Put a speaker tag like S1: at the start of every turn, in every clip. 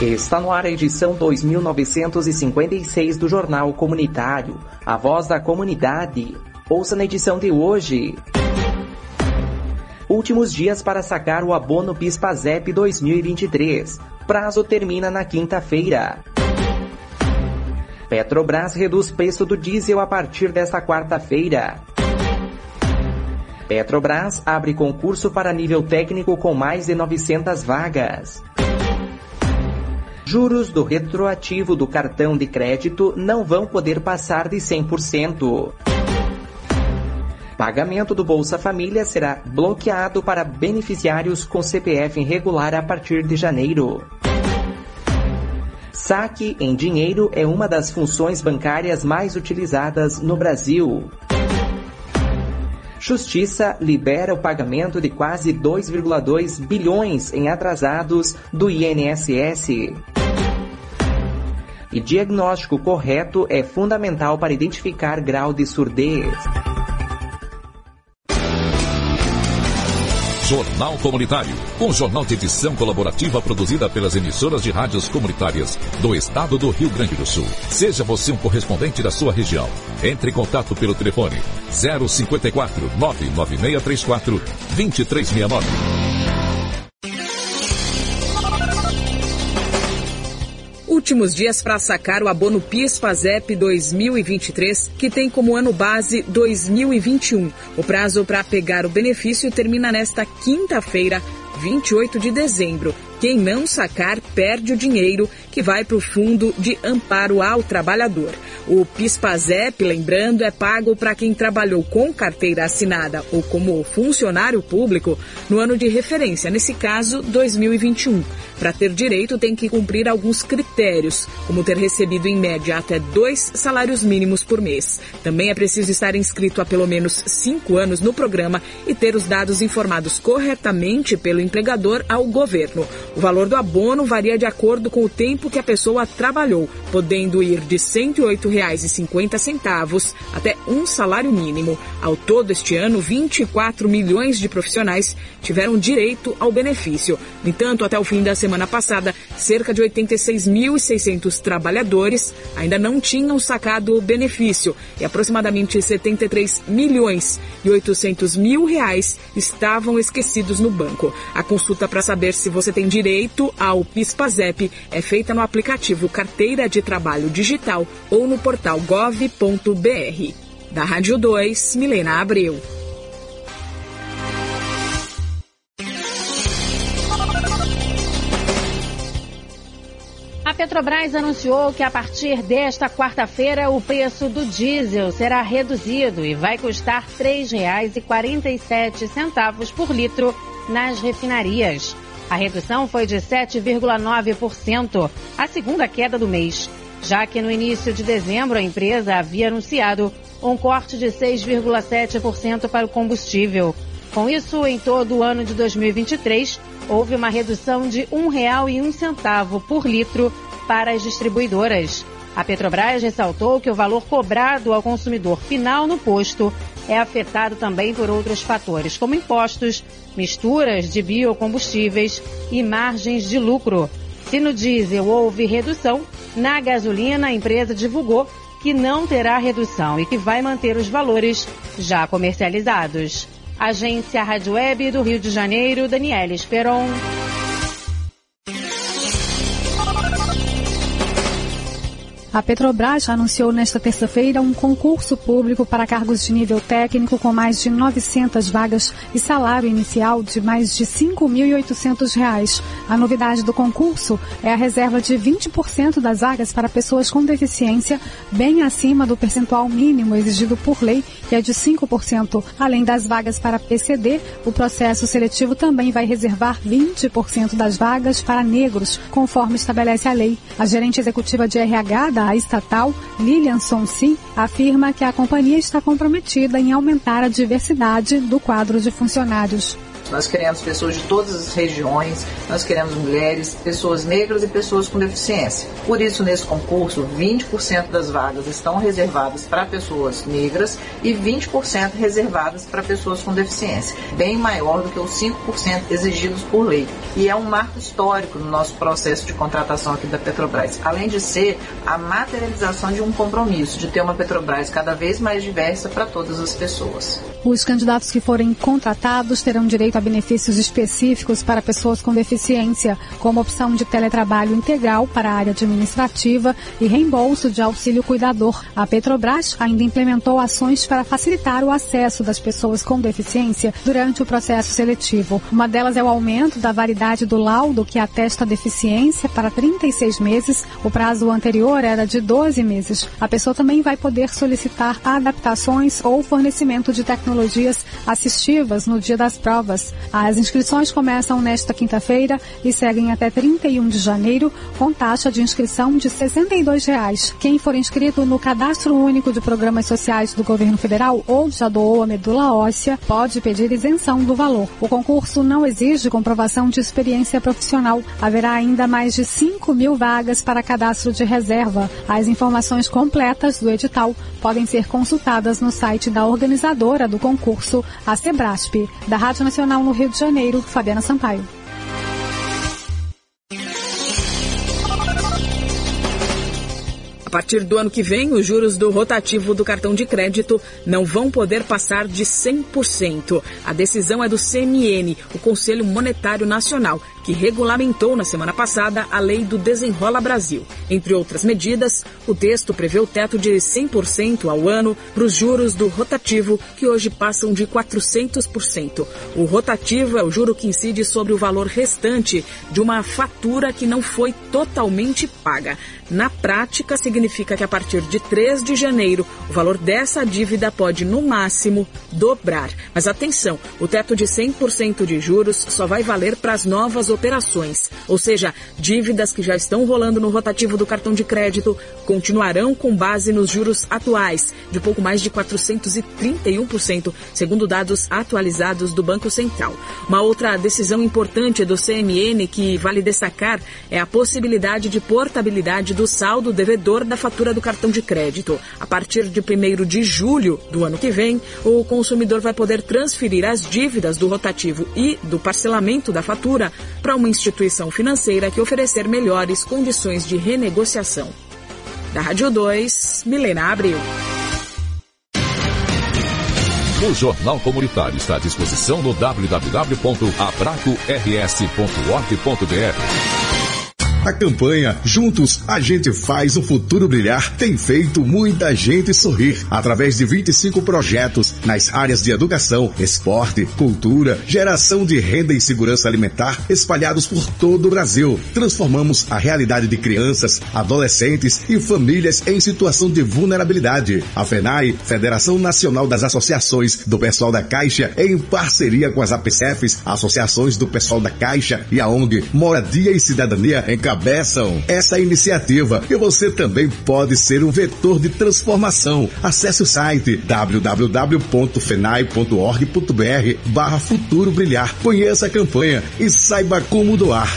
S1: Está no ar a edição 2956 do Jornal Comunitário, a voz da comunidade. Ouça na edição de hoje. Últimos dias para sacar o abono PIS/PASEP 2023. Prazo termina na quinta-feira. Petrobras reduz preço do diesel a partir desta quarta-feira. Petrobras abre concurso para nível técnico com mais de 900 vagas. Juros do retroativo do cartão de crédito não vão poder passar de 100%. Pagamento do Bolsa Família será bloqueado para beneficiários com CPF irregular a partir de janeiro. Saque em dinheiro é uma das funções bancárias mais utilizadas no Brasil. Justiça libera o pagamento de quase 2,2 bilhões em atrasados do INSS. E diagnóstico correto é fundamental para identificar grau de surdez.
S2: Jornal Comunitário, um jornal de edição colaborativa produzida pelas emissoras de rádios comunitárias do estado do Rio Grande do Sul. Seja você um correspondente da sua região. Entre em contato pelo telefone 054 99634 2369.
S3: Últimos dias para sacar o abono PIS/PASEP 2023, que tem como ano base 2021. O prazo para pegar o benefício termina nesta quinta-feira, 28 de dezembro. Quem não sacar perde o dinheiro que vai para o Fundo de Amparo ao Trabalhador. O PIS/PASEP, lembrando, é pago para quem trabalhou com carteira assinada ou como funcionário público no ano de referência, nesse caso 2021. Para ter direito, tem que cumprir alguns critérios, como ter recebido em média até dois salários mínimos por mês. Também é preciso estar inscrito há pelo menos cinco anos no programa e ter os dados informados corretamente pelo empregador ao governo. O valor do abono varia de acordo com o tempo que a pessoa trabalhou, podendo ir de R$ 108,50 até um salário mínimo. Ao todo, este ano, 24 milhões de profissionais tiveram direito ao benefício. No entanto, até o fim da semana passada, cerca de 86.600 trabalhadores ainda não tinham sacado o benefício e aproximadamente 73 milhões e 800 mil reais estavam esquecidos no banco. A consulta para saber se você tem direito direito ao PIS/PASEP é feita no aplicativo Carteira de Trabalho Digital ou no portal gov.br. Da Rádio 2, Milena Abreu.
S4: A Petrobras anunciou que a partir desta quarta-feira o preço do diesel será reduzido e vai custar R$ 3,47 por litro nas refinarias. A redução foi de 7,9%, a segunda queda do mês, já que no início de dezembro a empresa havia anunciado um corte de 6,7% para o combustível. Com isso, em todo o ano de 2023, houve uma redução de R$ 1,01 por litro para as distribuidoras. A Petrobras ressaltou que o valor cobrado ao consumidor final no posto é afetado também por outros fatores, como impostos, misturas de biocombustíveis e margens de lucro. Se no diesel houve redução, na gasolina a empresa divulgou que não terá redução e que vai manter os valores já comercializados. Agência Rádio Web do Rio de Janeiro, Daniela Esperon.
S5: A Petrobras anunciou nesta terça-feira um concurso público para cargos de nível técnico com mais de 900 vagas e salário inicial de mais de R$ 5.800. A novidade do concurso é a reserva de 20% das vagas para pessoas com deficiência, bem acima do percentual mínimo exigido por lei, que é de 5%. Além das vagas para PCD, o processo seletivo também vai reservar 20% das vagas para negros, conforme estabelece a lei. A gerente executiva de RH da a estatal, Lilian Sonsi, afirma que a companhia está comprometida em aumentar a diversidade do quadro de funcionários.
S6: Nós queremos pessoas de todas as regiões, nós queremos mulheres, pessoas negras e pessoas com deficiência. Por isso, nesse concurso, 20% das vagas estão reservadas para pessoas negras e 20% reservadas para pessoas com deficiência, bem maior do que os 5% exigidos por lei. E é um marco histórico no nosso processo de contratação aqui da Petrobras, além de ser a materialização de um compromisso de ter uma Petrobras cada vez mais diversa para todas as pessoas.
S5: Os candidatos que forem contratados terão direito a benefícios específicos para pessoas com deficiência, como opção de teletrabalho integral para a área administrativa e reembolso de auxílio cuidador. A Petrobras ainda implementou ações para facilitar o acesso das pessoas com deficiência durante o processo seletivo. Uma delas é o aumento da validade do laudo que atesta a deficiência para 36 meses. O prazo anterior era de 12 meses. A pessoa também vai poder solicitar adaptações ou fornecimento de tecnologias assistivas no dia das provas. As inscrições começam nesta quinta-feira e seguem até 31 de janeiro, com taxa de inscrição de 62 reais. Quem for inscrito no Cadastro Único de Programas Sociais do Governo Federal ou já doou a medula óssea, pode pedir isenção do valor. O concurso não exige comprovação de experiência profissional. Haverá ainda mais de 5 mil vagas para cadastro de reserva. As informações completas do edital podem ser consultadas no site da organizadora do concurso, a Sebrasp. Da Rádio Nacional no Rio de Janeiro, Fabiana Sampaio.
S3: A partir do ano que vem, os juros do rotativo do cartão de crédito não vão poder passar de 100%. A decisão é do CMN, o Conselho Monetário Nacional, que regulamentou na semana passada a lei do Desenrola Brasil. Entre outras medidas, o texto prevê o teto de 100% ao ano para os juros do rotativo, que hoje passam de 400%. O rotativo é o juro que incide sobre o valor restante de uma fatura que não foi totalmente paga. Na prática, significa que a partir de 3 de janeiro, o valor dessa dívida pode, no máximo, dobrar. Mas atenção, o teto de 100% de juros só vai valer para as novas operações, ou seja, dívidas que já estão rolando no rotativo do cartão de crédito continuarão com base nos juros atuais, de pouco mais de 431%, segundo dados atualizados do Banco Central. Uma outra decisão importante do CMN que vale destacar é a possibilidade de portabilidade do saldo devedor da fatura do cartão de crédito. A partir de 1 de julho do ano que vem, o consumidor vai poder transferir as dívidas do rotativo e do parcelamento da fatura para uma instituição financeira que oferecer melhores condições de renegociação. Da Rádio 2, Milena Abril.
S2: O Jornal Comunitário está à disposição no www.abracors.org.br.
S7: A campanha Juntos a gente faz o futuro brilhar tem feito muita gente sorrir através de 25 projetos nas áreas de educação, esporte, cultura, geração de renda e segurança alimentar espalhados por todo o Brasil. Transformamos a realidade de crianças, adolescentes e famílias em situação de vulnerabilidade. A FENAI, Federação Nacional das Associações do Pessoal da Caixa, em parceria com as APCEFs, Associações do Pessoal da Caixa e a ONG Moradia e Cidadania em encabeçam essa iniciativa e você também pode ser um vetor de transformação. Acesse o site www.fenai.org.br barra Futuro Brilhar. Conheça a campanha e saiba como doar.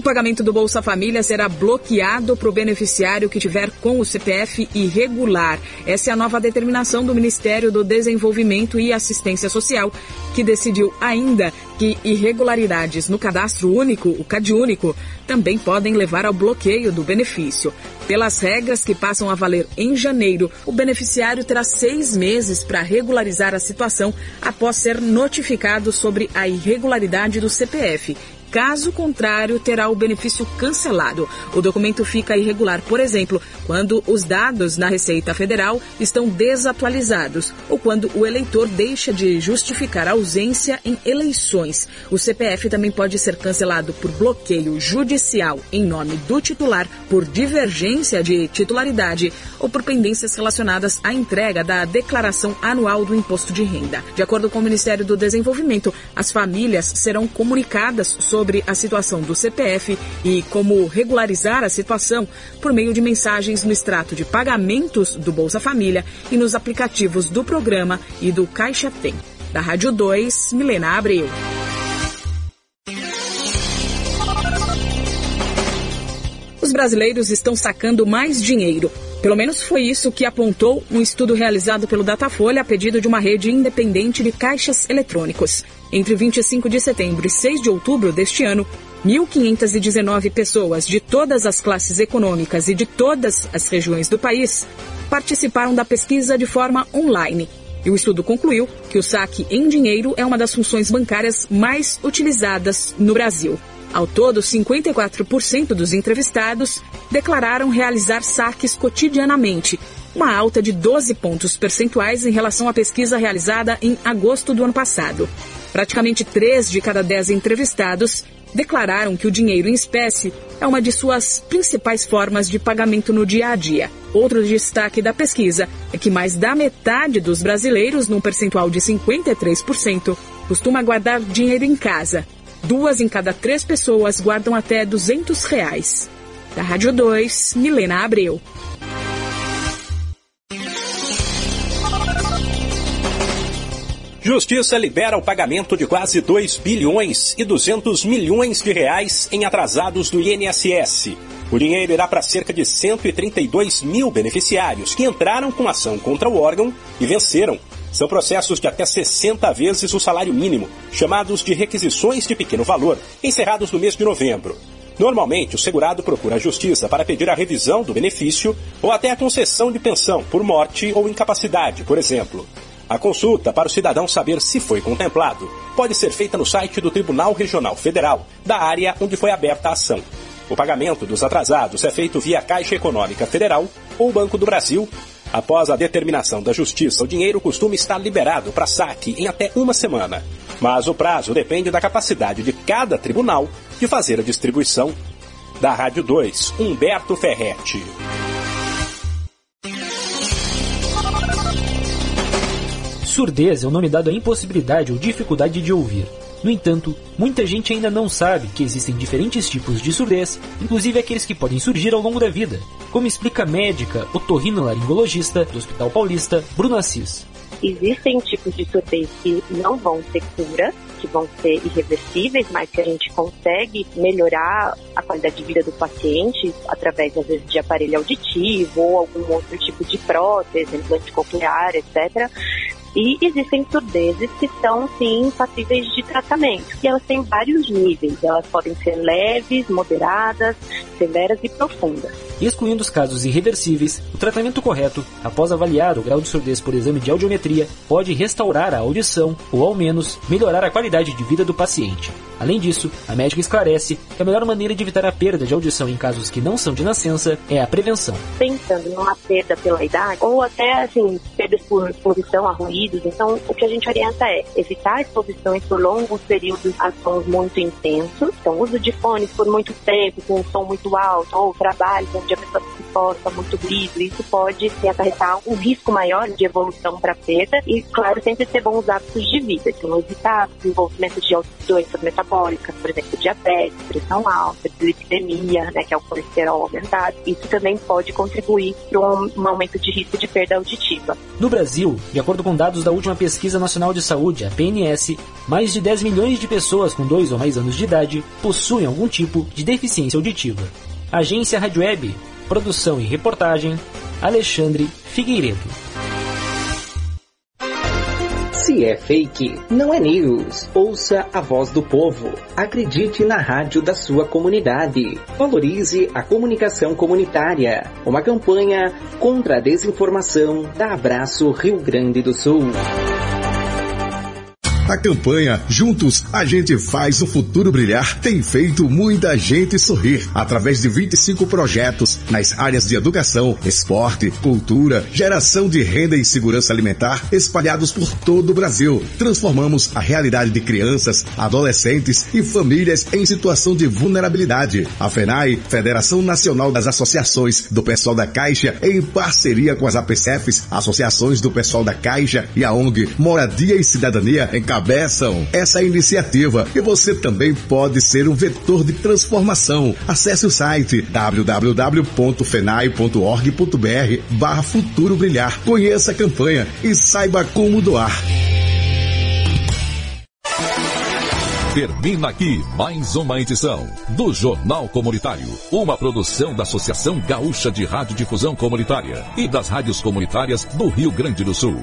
S3: O pagamento do Bolsa Família será bloqueado para o beneficiário que tiver com o CPF irregular. Essa é a nova determinação do Ministério do Desenvolvimento e Assistência Social, que decidiu ainda que irregularidades no cadastro único, o CadÚnico, também podem levar ao bloqueio do benefício. Pelas regras que passam a valer em janeiro, o beneficiário terá seis meses para regularizar a situação após ser notificado sobre a irregularidade do CPF Caso contrário, terá o benefício cancelado. O documento fica irregular, por exemplo, quando os dados na Receita Federal estão desatualizados ou quando o eleitor deixa de justificar a ausência em eleições. O CPF também pode ser cancelado por bloqueio judicial em nome do titular, por divergência de titularidade ou por pendências relacionadas à entrega da declaração anual do imposto de renda. De acordo com o Ministério do Desenvolvimento, as famílias serão comunicadas sobre sobre a situação do CPF e como regularizar a situação por meio de mensagens no extrato de pagamentos do Bolsa Família e nos aplicativos do programa e do Caixa Tem. Da Rádio 2, Milena Abreu. Os brasileiros estão sacando mais dinheiro. Pelo menos foi isso que apontou um estudo realizado pelo Datafolha a pedido de uma rede independente de caixas eletrônicos. Entre 25 de setembro e 6 de outubro deste ano, 1.519 pessoas de todas as classes econômicas e de todas as regiões do país participaram da pesquisa de forma online. E o estudo concluiu que o saque em dinheiro é uma das funções bancárias mais utilizadas no Brasil. Ao todo, 54% dos entrevistados declararam realizar saques cotidianamente, uma alta de 12 pontos percentuais em relação à pesquisa realizada em agosto do ano passado. Praticamente 3 de cada 10 entrevistados declararam que o dinheiro em espécie é uma de suas principais formas de pagamento no dia a dia. Outro destaque da pesquisa é que mais da metade dos brasileiros, num percentual de 53%, costuma guardar dinheiro em casa. Duas em cada três pessoas guardam até 200 reais. Da Rádio 2, Milena Abreu.
S8: Justiça libera o pagamento de quase 2 bilhões e 200 milhões de reais em atrasados do INSS. O dinheiro irá para cerca de 132 mil beneficiários que entraram com ação contra o órgão e venceram. São processos de até 60 vezes o salário mínimo, chamados de requisições de pequeno valor, encerrados no mês de novembro. Normalmente, o segurado procura a justiça para pedir a revisão do benefício ou até a concessão de pensão por morte ou incapacidade, por exemplo. A consulta para o cidadão saber se foi contemplado pode ser feita no site do Tribunal Regional Federal, da área onde foi aberta a ação. O pagamento dos atrasados é feito via Caixa Econômica Federal ou Banco do Brasil. Após a determinação da Justiça, o dinheiro costuma estar liberado para saque em até uma semana. Mas o prazo depende da capacidade de cada tribunal de fazer a distribuição. Da Rádio 2, Humberto Ferretti.
S9: Surdez é o nome dado à impossibilidade ou dificuldade de ouvir. No entanto, muita gente ainda não sabe que existem diferentes tipos de surdez, inclusive aqueles que podem surgir ao longo da vida, como explica a médica otorrinolaringologista do Hospital Paulista, Bruna Assis.
S10: Existem tipos de surdez que não vão ter cura, que vão ser irreversíveis, mas que a gente consegue melhorar a qualidade de vida do paciente através, às vezes, de aparelho auditivo ou algum outro tipo de prótese, implante coclear, etc. E existem surdezes que são, sim, passíveis de tratamento. E elas têm vários níveis. Elas podem ser leves, moderadas, severas e profundas.
S9: Excluindo os casos irreversíveis, o tratamento correto, após avaliar o grau de surdez por exame de audiometria, pode restaurar a audição ou, ao menos, melhorar a qualidade de vida do paciente. Além disso, a médica esclarece que a melhor maneira de evitar a perda de audição em casos que não são de nascença é a prevenção.
S10: Pensando numa perda pela idade, ou até, assim, por exposição a ruídos, então o que a gente orienta é evitar exposições por longos períodos a sons muito intensos, então uso de fones por muito tempo, com um som muito alto, ou trabalho onde a pessoa se posta muito ruído, isso pode acarretar um risco maior de evolução para perda e, claro, sempre ter bons hábitos de vida, então evitar desenvolvimento de doenças metabólicas, por exemplo, diabetes, pressão alta, glicemia, né, que é o colesterol aumentado. Isso também pode contribuir para um, um aumento de risco de perda auditiva.
S9: No Brasil, de acordo com dados da última Pesquisa Nacional de Saúde, a PNS, mais de 10 milhões de pessoas com dois ou mais anos de idade possuem algum tipo de deficiência auditiva. Agência Rádio Web, produção e reportagem, Alexandre Figueiredo.
S1: Se é fake, não é news. Ouça a voz do povo. Acredite na rádio da sua comunidade. Valorize a comunicação comunitária. Uma campanha contra a desinformação da Abraço Rio Grande do Sul.
S7: A campanha Juntos a gente faz o futuro brilhar tem feito muita gente sorrir através de 25 projetos nas áreas de educação, esporte, cultura, geração de renda e segurança alimentar espalhados por todo o Brasil. Transformamos a realidade de crianças, adolescentes e famílias em situação de vulnerabilidade. A FENAI, Federação Nacional das Associações do Pessoal da Caixa, em parceria com as APCFs, Associações do Pessoal da Caixa e a ONG Moradia e Cidadania em encabeçam essa iniciativa e você também pode ser um vetor de transformação. Acesse o site www.fenai.org.br barra Futuro Brilhar. Conheça a campanha e saiba como doar.
S2: Termina aqui mais uma edição do Jornal Comunitário, uma produção da Associação Gaúcha de Rádio Difusão Comunitária e das rádios comunitárias do Rio Grande do Sul.